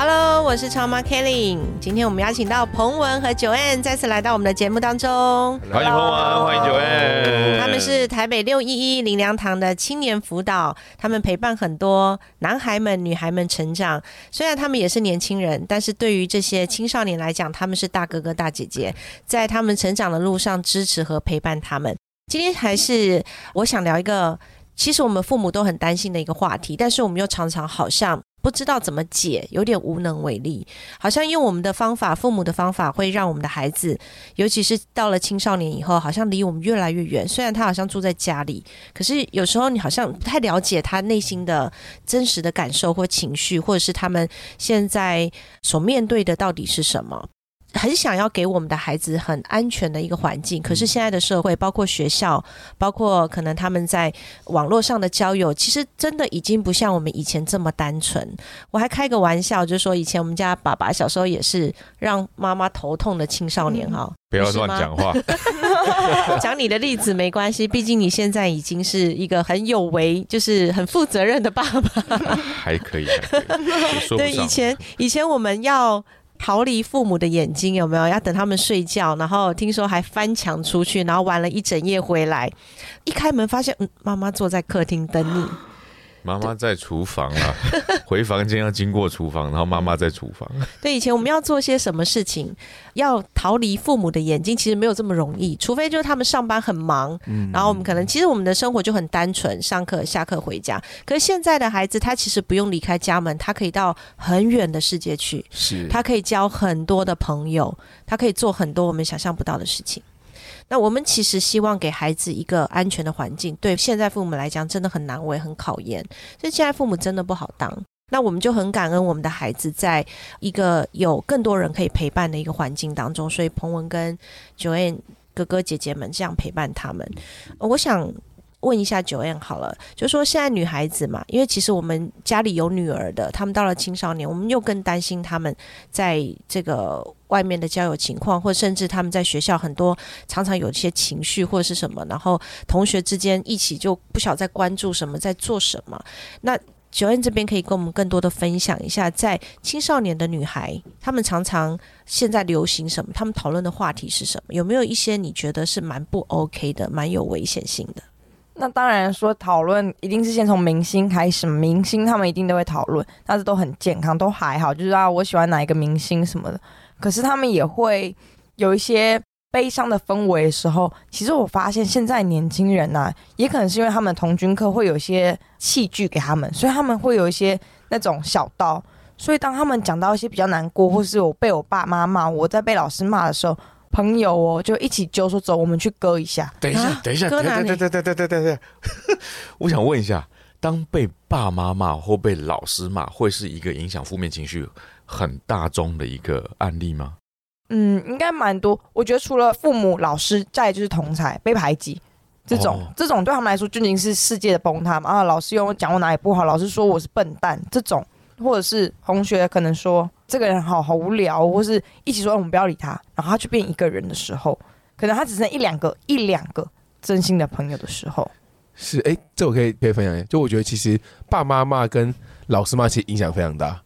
Hello，我是超妈 Kelly。今天我们邀请到彭文和九 N 再次来到我们的节目当中。欢迎彭文，欢迎九 N。他们是台北六一一林良堂的青年辅导，他们陪伴很多男孩们、女孩们成长。虽然他们也是年轻人，但是对于这些青少年来讲，他们是大哥哥、大姐姐，在他们成长的路上支持和陪伴他们。今天还是我想聊一个，其实我们父母都很担心的一个话题，但是我们又常常好像。不知道怎么解，有点无能为力。好像用我们的方法，父母的方法，会让我们的孩子，尤其是到了青少年以后，好像离我们越来越远。虽然他好像住在家里，可是有时候你好像不太了解他内心的真实的感受或情绪，或者是他们现在所面对的到底是什么。很想要给我们的孩子很安全的一个环境，可是现在的社会，包括学校，包括可能他们在网络上的交友，其实真的已经不像我们以前这么单纯。我还开个玩笑，就说以前我们家爸爸小时候也是让妈妈头痛的青少年哈。不要乱讲话，讲你的例子没关系，毕竟你现在已经是一个很有为，就是很负责任的爸爸，还可以，还可以。对，以前以前我们要。逃离父母的眼睛有没有？要等他们睡觉，然后听说还翻墙出去，然后玩了一整夜回来，一开门发现，嗯，妈妈坐在客厅等你。妈妈在厨房啊，回房间要经过厨房，然后妈妈在厨房。对，以前我们要做些什么事情，要逃离父母的眼睛，其实没有这么容易，除非就是他们上班很忙，嗯、然后我们可能其实我们的生活就很单纯，上课、下课、回家。可是现在的孩子，他其实不用离开家门，他可以到很远的世界去，是，他可以交很多的朋友，他可以做很多我们想象不到的事情。那我们其实希望给孩子一个安全的环境，对现在父母来讲真的很难为、很考验，所以现在父母真的不好当。那我们就很感恩我们的孩子在一个有更多人可以陪伴的一个环境当中，所以彭文跟九 N 哥哥姐姐们这样陪伴他们。我想问一下九 N 好了，就说现在女孩子嘛，因为其实我们家里有女儿的，他们到了青少年，我们又更担心他们在这个。外面的交友情况，或甚至他们在学校很多常常有一些情绪或者是什么，然后同学之间一起就不晓得在关注什么，在做什么。那九恩这边可以跟我们更多的分享一下，在青少年的女孩，她们常常现在流行什么？她们讨论的话题是什么？有没有一些你觉得是蛮不 OK 的，蛮有危险性的？那当然说讨论一定是先从明星开始，明星他们一定都会讨论，但是都很健康，都还好，就是啊，我喜欢哪一个明星什么的。可是他们也会有一些悲伤的氛围的时候，其实我发现现在年轻人呐、啊，也可能是因为他们同军课会有一些器具给他们，所以他们会有一些那种小刀，所以当他们讲到一些比较难过，或是我被我爸妈骂，我在被老师骂的时候，朋友哦就一起揪说走，我们去割一下。等一下，等一下，等等等等等等等等，我想问一下，当被爸妈骂或被老师骂，会是一个影响负面情绪？很大众的一个案例吗？嗯，应该蛮多。我觉得除了父母、老师，再就是同才被排挤，这种、哦、这种对他们来说就已经是世界的崩塌嘛。啊，老师又讲我哪里不好，老师说我是笨蛋，这种或者是同学可能说这个人好好无聊，或是一起说我们不要理他，然后他去变一个人的时候，可能他只剩一两个、一两个真心的朋友的时候，是哎，这我可以可以分享一下。就我觉得其实爸妈骂跟老师骂其实影响非常大。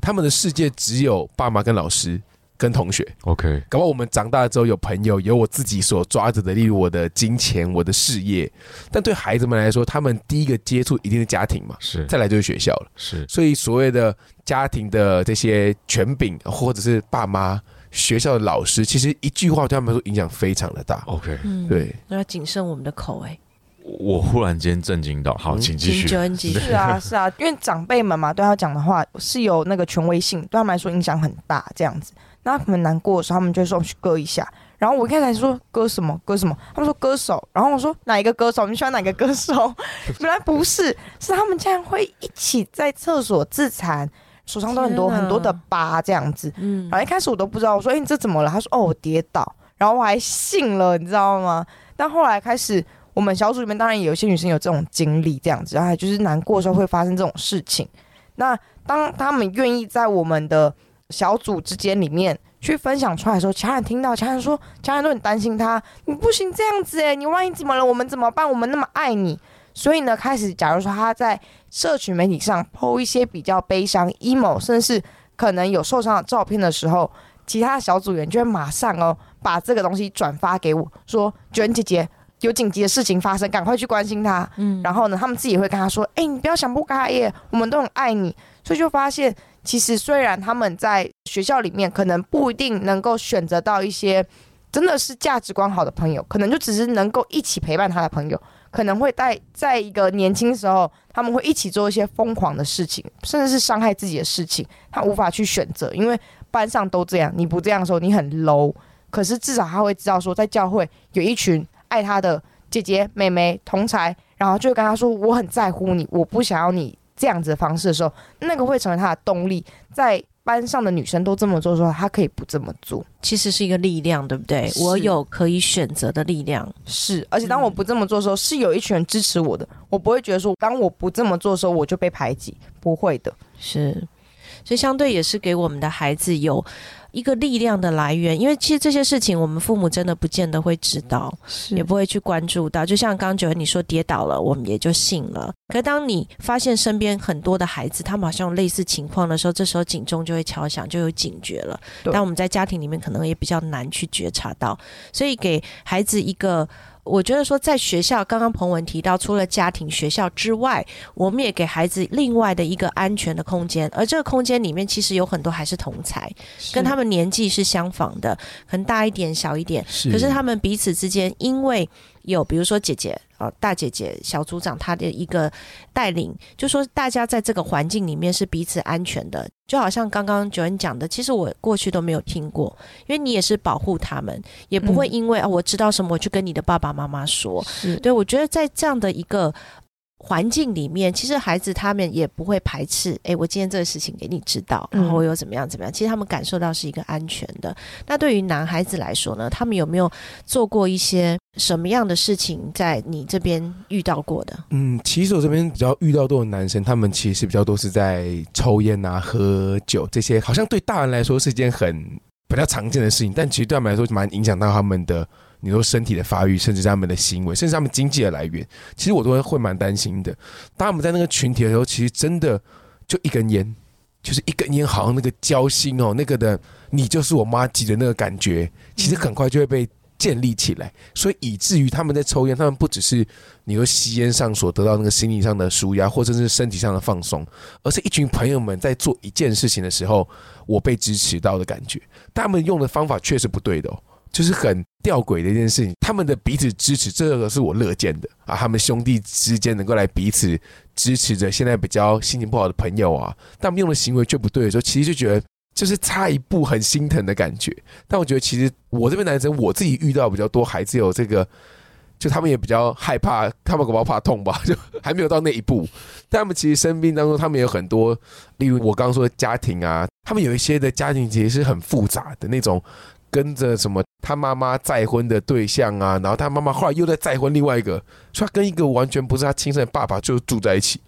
他们的世界只有爸妈跟老师跟同学。OK，搞不好我们长大之后有朋友，有我自己所抓着的，例如我的金钱、我的事业。但对孩子们来说，他们第一个接触一定是家庭嘛，是，再来就是学校了，是。所以所谓的家庭的这些权柄，或者是爸妈、学校的老师，其实一句话对他们来说影响非常的大。OK，嗯，对，那要谨慎我们的口哎、我忽然间震惊到，好，请继续。是啊，是啊，因为长辈们嘛，对他讲的话是有那个权威性，对他们来说影响很大，这样子。那他们难过的时候，他们就会说我们去割一下。然后我一开始说割什么割什么，他们说歌手，然后我说哪一个歌手？你喜欢哪个歌手？原来不是，是他们竟然会一起在厕所自残，手上都很多很多的疤这样子。嗯然后一开始我都不知道，我说：“哎、你这怎么了？”他说：“哦，我跌倒。”然后我还信了，你知道吗？但后来开始，我们小组里面当然也有一些女生有这种经历，这样子，然后就是难过的时候会发生这种事情。那当他们愿意在我们的小组之间里面去分享出来的时候，其他人听到，其他人说，其他人都很担心他，你不行这样子哎，你万一怎么了，我们怎么办？我们那么爱你。所以呢，开始假如说他在社群媒体上 PO 一些比较悲伤、emo，甚至是可能有受伤的照片的时候，其他的小组员就会马上哦把这个东西转发给我，说卷姐姐有紧急的事情发生，赶快去关心他。嗯然后呢，他们自己也会跟他说：“哎、你不要想不开耶，我们都很爱你。”所以就发现，其实虽然他们在学校里面可能不一定能够选择到一些真的是价值观好的朋友，可能就只是能够一起陪伴他的朋友，可能会在在一个年轻时候，他们会一起做一些疯狂的事情，甚至是伤害自己的事情，他无法去选择，因为班上都这样，你不这样的时候，你很 low。可是至少他会知道说，在教会有一群爱他的姐姐、妹妹、同才，然后就跟他说：“我很在乎你，我不想要你这样子的方式的时候，那个会成为他的动力。在班上的女生都这么做的时候，他可以不这么做。其实是一个力量，对不对？我有可以选择的力量。是，而且当我不这么做的时候，是有一群人支持我的，我不会觉得说，当我不这么做的时候，我就被排挤，不会的。是，所以相对也是给我们的孩子有一个力量的来源，因为其实这些事情我们父母真的不见得会知道，也不会去关注到。就像刚刚九恩你说跌倒了，我们也就信了。可当你发现身边很多的孩子，他们好像有类似情况的时候，这时候警钟就会敲响，就有警觉了。但我们在家庭里面可能也比较难去觉察到，所以给孩子一个。我觉得说，在学校，刚刚彭文提到，除了家庭、学校之外，我们也给孩子另外的一个安全的空间，而这个空间里面其实有很多还是同才，跟他们年纪是相仿的，可能大一点、小一点，是。可是他们彼此之间，因为有比如说姐姐呃大姐姐、小组长他的一个带领，就说大家在这个环境里面是彼此安全的，就好像刚刚九恩讲的，其实我过去都没有听过，因为你也是保护他们，也不会嗯因为啊我知道什么我去跟你的爸爸妈妈说，是对我觉得在这样的一个。环境里面，其实孩子他们也不会排斥。诶，我今天这个事情给你知道，然后我有怎么样怎么样。其实他们感受到是一个安全的。那对于男孩子来说呢，他们有没有做过一些什么样的事情，在你这边遇到过的？嗯，其实我这边比较遇到多的男生，他们其实比较多是在抽烟啊、喝酒这些，好像对大人来说是一件很比较常见的事情，但其实对他们来说蛮影响到他们的，你说身体的发育，甚至他们的行为，甚至他们经济的来源，其实我都会会蛮担心的。当我们在那个群体的时候，其实真的就一根烟，就是一根烟，好像那个交心哦，那个的你就是我妈级的那个感觉，其实很快就会被建立起来，所以以至于他们在抽烟，他们不只是你说吸烟上所得到那个心理上的舒压，或者是身体上的放松，而是一群朋友们在做一件事情的时候，我被支持到的感觉。他们用的方法确实不对的哦。就是很吊诡的一件事情，他们的彼此支持，这个是我乐见的啊。他们兄弟之间能够来彼此支持着现在比较心情不好的朋友啊，但他们用的行为却不对的时候，其实就觉得就是差一步很心疼的感觉。但我觉得其实我这边男生我自己遇到比较多孩子有这个，就他们也比较害怕，他们恐怕怕痛吧，就还没有到那一步。但他们其实生病当中，他们有很多，例如我刚刚说的家庭啊，他们有一些的家庭其实是很复杂的那种，跟着什么他妈妈再婚的对象啊，然后他妈妈后来又在再婚另外一个，所以他跟一个完全不是他亲生的爸爸就住在一起。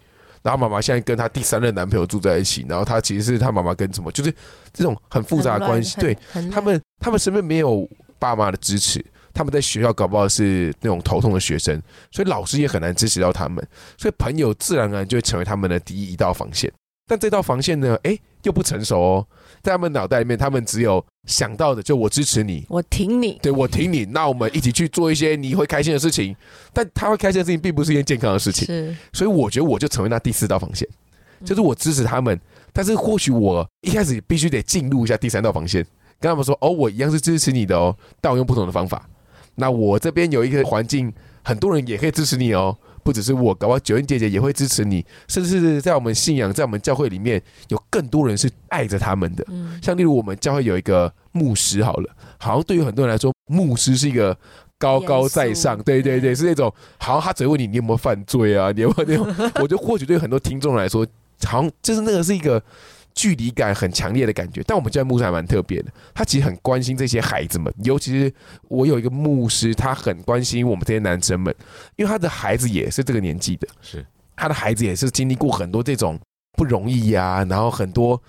然后妈妈现在跟她第三任男朋友住在一起，然后他其实是他妈妈跟什么，就是这种很复杂的关系。对，他们，他们身边没有爸妈的支持，他们在学校搞不好是那种头痛的学生，所以老师也很难支持到他们，所以朋友自然而然就会成为他们的第一一道防线。但这道防线呢，诶，又不成熟哦，在他们脑袋里面，他们只有想到的就我支持你，我挺你，对我挺你，那我们一起去做一些你会开心的事情。但他会开心的事情，并不是一件健康的事情。是。所以我觉得我就成为那第四道防线，就是我支持他们，但是或许我一开始必须得进入一下第三道防线，跟他们说哦，我一样是支持你的哦，但我用不同的方法。那我这边有一个环境，很多人也可以支持你哦，不只是我，搞不好九恩姐姐也会支持你，甚至是在我们信仰，在我们教会里面有更多人是爱着他们的。嗯像例如我们教会有一个牧师，好了，好像对于很多人来说，牧师是一个高高在上对对对，对是那种好像他只会问你你有没有犯罪啊，你有没有那种，我觉得或许对很多听众来说，好像就是那个是一个距离感很强烈的感觉。但我们教会牧师还蛮特别的，他其实很关心这些孩子们，尤其是我有一个牧师，他很关心我们这些男生们，因为他的孩子也是这个年纪的，是。他的孩子也是经历过很多这种不容易呀、然后很多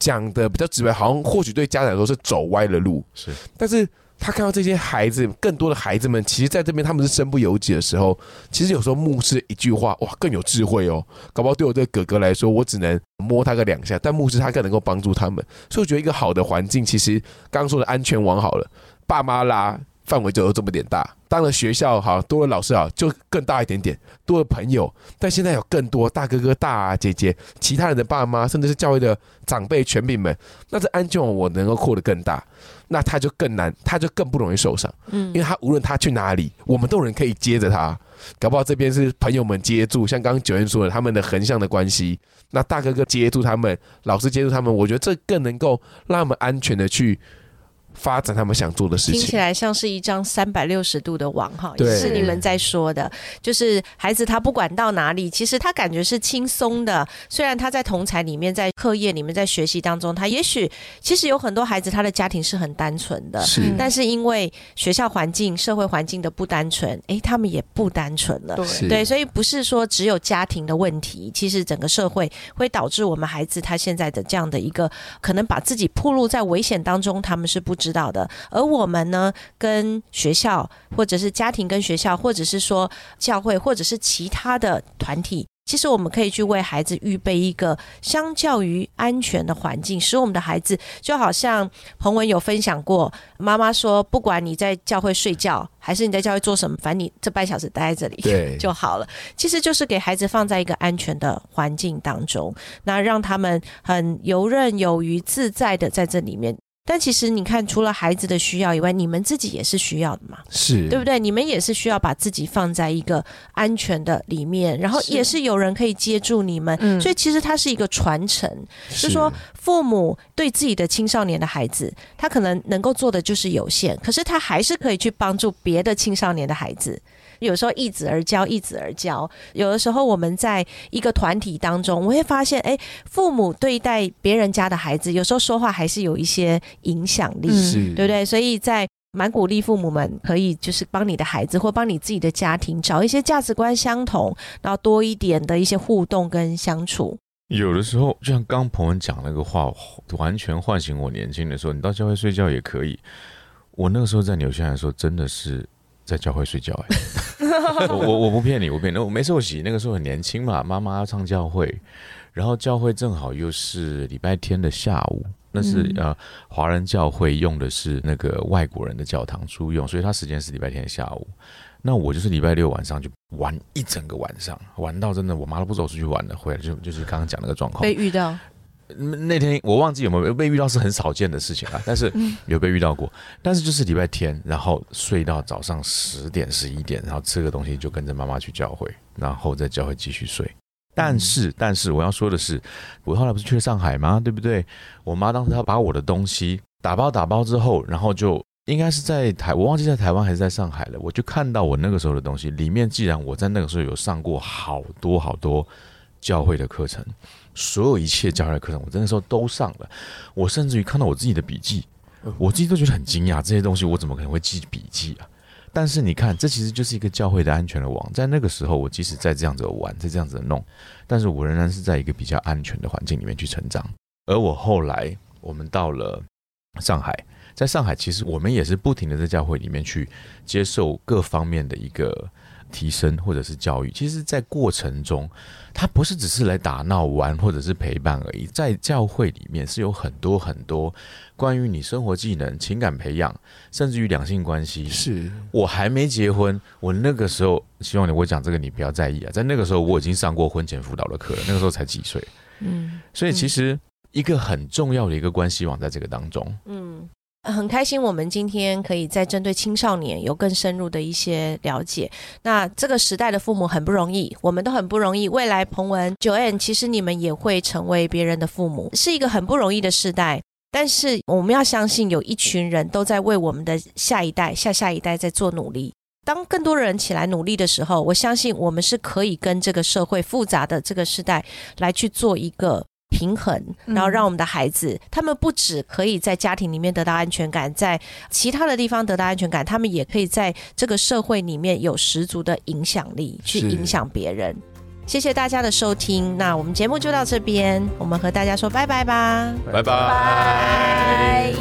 讲的比较直白，好像或许对家长来说是走歪了路，是。但是他看到这些孩子，更多的孩子们，其实在这边他们是身不由己的时候，其实有时候牧师一句话，哇，更有智慧哦。搞不好对我这个哥哥来说，我只能摸他个两下，但牧师他更能够帮助他们。所以我觉得一个好的环境，其实刚刚说的安全网好了，爸妈啦。范围就有这么点大，当了学校好多了老师好就更大一点点，多了朋友，但现在有更多大哥哥、大姐姐、其他人的爸妈，甚至是教会的长辈、权柄们，那这安全网我能够扩得更大，那他就更难，他就更不容易受伤。嗯因为他无论他去哪里，我们都有人可以接着他。搞不好这边是朋友们接住，像刚刚九燕说的，他们的横向的关系，那大哥哥接住他们，老师接住他们，我觉得这更能够让他们安全的去发展他们想做的事情听起。来像是一张三百六十度的网哈，对是你们在说的，就是孩子他不管到哪里，其实他感觉是轻松的。虽然他在同才里面，在课业里面，在学习当中，他也许其实有很多孩子他的家庭是很单纯的，是但是因为学校环境、社会环境的不单纯，诶，他们也不单纯了。对对，所以不是说只有家庭的问题，其实整个社会会导致我们孩子他现在的这样的一个可能把自己暴露在危险当中，他们是不知道的。而我们呢，跟学校或者是家庭跟学校，或者是说教会，或者是其他的团体。其实我们可以去为孩子预备一个相较于安全的环境，使我们的孩子就好像彭文有分享过，妈妈说，不管你在教会睡觉，还是你在教会做什么，反正你这半小时待在这里，就好了。其实就是给孩子放在一个安全的环境当中，那让他们很游刃有余、自在的在这里面。但其实你看，除了孩子的需要以外，你们自己也是需要的嘛，是，对不对？你们也是需要把自己放在一个安全的里面，然后也是有人可以接住你们，嗯所以其实它是一个传承。是就说父母对自己的青少年的孩子，他可能能够做的就是有限，可是他还是可以去帮助别的青少年的孩子。有时候一子而教，一子而教。有的时候我们在一个团体当中，我会发现，哎，父母对待别人家的孩子，有时候说话还是有一些影响力，对不对？所以在蛮鼓励父母们可以就是帮你的孩子或帮你自己的家庭找一些价值观相同，然后多一点的一些互动跟相处。有的时候，就像刚彭文讲那个话，完全唤醒我年轻的时候。你到教会睡觉也可以。我那个时候在纽西兰的时候，真的是在教会睡觉、欸。我我我不骗你，我骗你，我没受洗。那个时候很年轻嘛，妈妈要上教会，然后教会正好又是礼拜天的下午，那是、嗯呃华人教会用的是那个外国人的教堂租用，所以他时间是礼拜天的下午。那我就是礼拜六晚上就玩一整个晚上，玩到真的我妈都不走出去玩了，回来就就是刚刚讲那个状况。被遇到，嗯那天我忘记有没有被遇到是很少见的事情啊，但是有被遇到过。但是就是礼拜天，然后睡到早上十点十一点，然后吃个东西就跟着妈妈去教会，然后在教会继续睡。但是，但是我要说的是，我后来不是去了上海吗？对不对？我妈当时她把我的东西打包打包之后，然后就应该是在台，我忘记在台湾还是在上海了。我就看到我那个时候的东西，里面既然我在那个时候有上过好多好多教会的课程，所有一切教会的课程，我那个时候都上了。我甚至于看到我自己的笔记，我自己都觉得很惊讶，这些东西我怎么可能会记笔记啊？但是你看，这其实就是一个教会的安全的网。在那个时候，我即使在这样子玩，在这样子弄，但是我仍然是在一个比较安全的环境里面去成长。而我后来，我们到了上海，在上海，其实我们也是不停的在教会里面去接受各方面的一个提升或者是教育。其实，在过程中，它不是只是来打闹玩或者是陪伴而已，在教会里面是有很多很多关于你生活技能、情感培养，甚至于两性关系。是我还没结婚，我那个时候希望你我讲这个你不要在意啊，在那个时候我已经上过婚前辅导的课了，那个时候才几岁，嗯所以其实一个很重要的一个关系网在这个当中。嗯。很开心，我们今天可以再针对青少年有更深入的一些了解。那这个时代的父母很不容易，我们都很不容易。未来彭文、九 N，其实你们也会成为别人的父母，是一个很不容易的时代。但是我们要相信，有一群人都在为我们的下一代、下下一代在做努力。当更多人起来努力的时候，我相信我们是可以跟这个社会复杂的这个时代来去做一个平衡，嗯然后让我们的孩子，他们不只可以在家庭里面得到安全感，在其他的地方得到安全感，他们也可以在这个社会里面有十足的影响力，去影响别人。谢谢大家的收听，那我们节目就到这边，我们和大家说拜拜吧。拜拜。拜。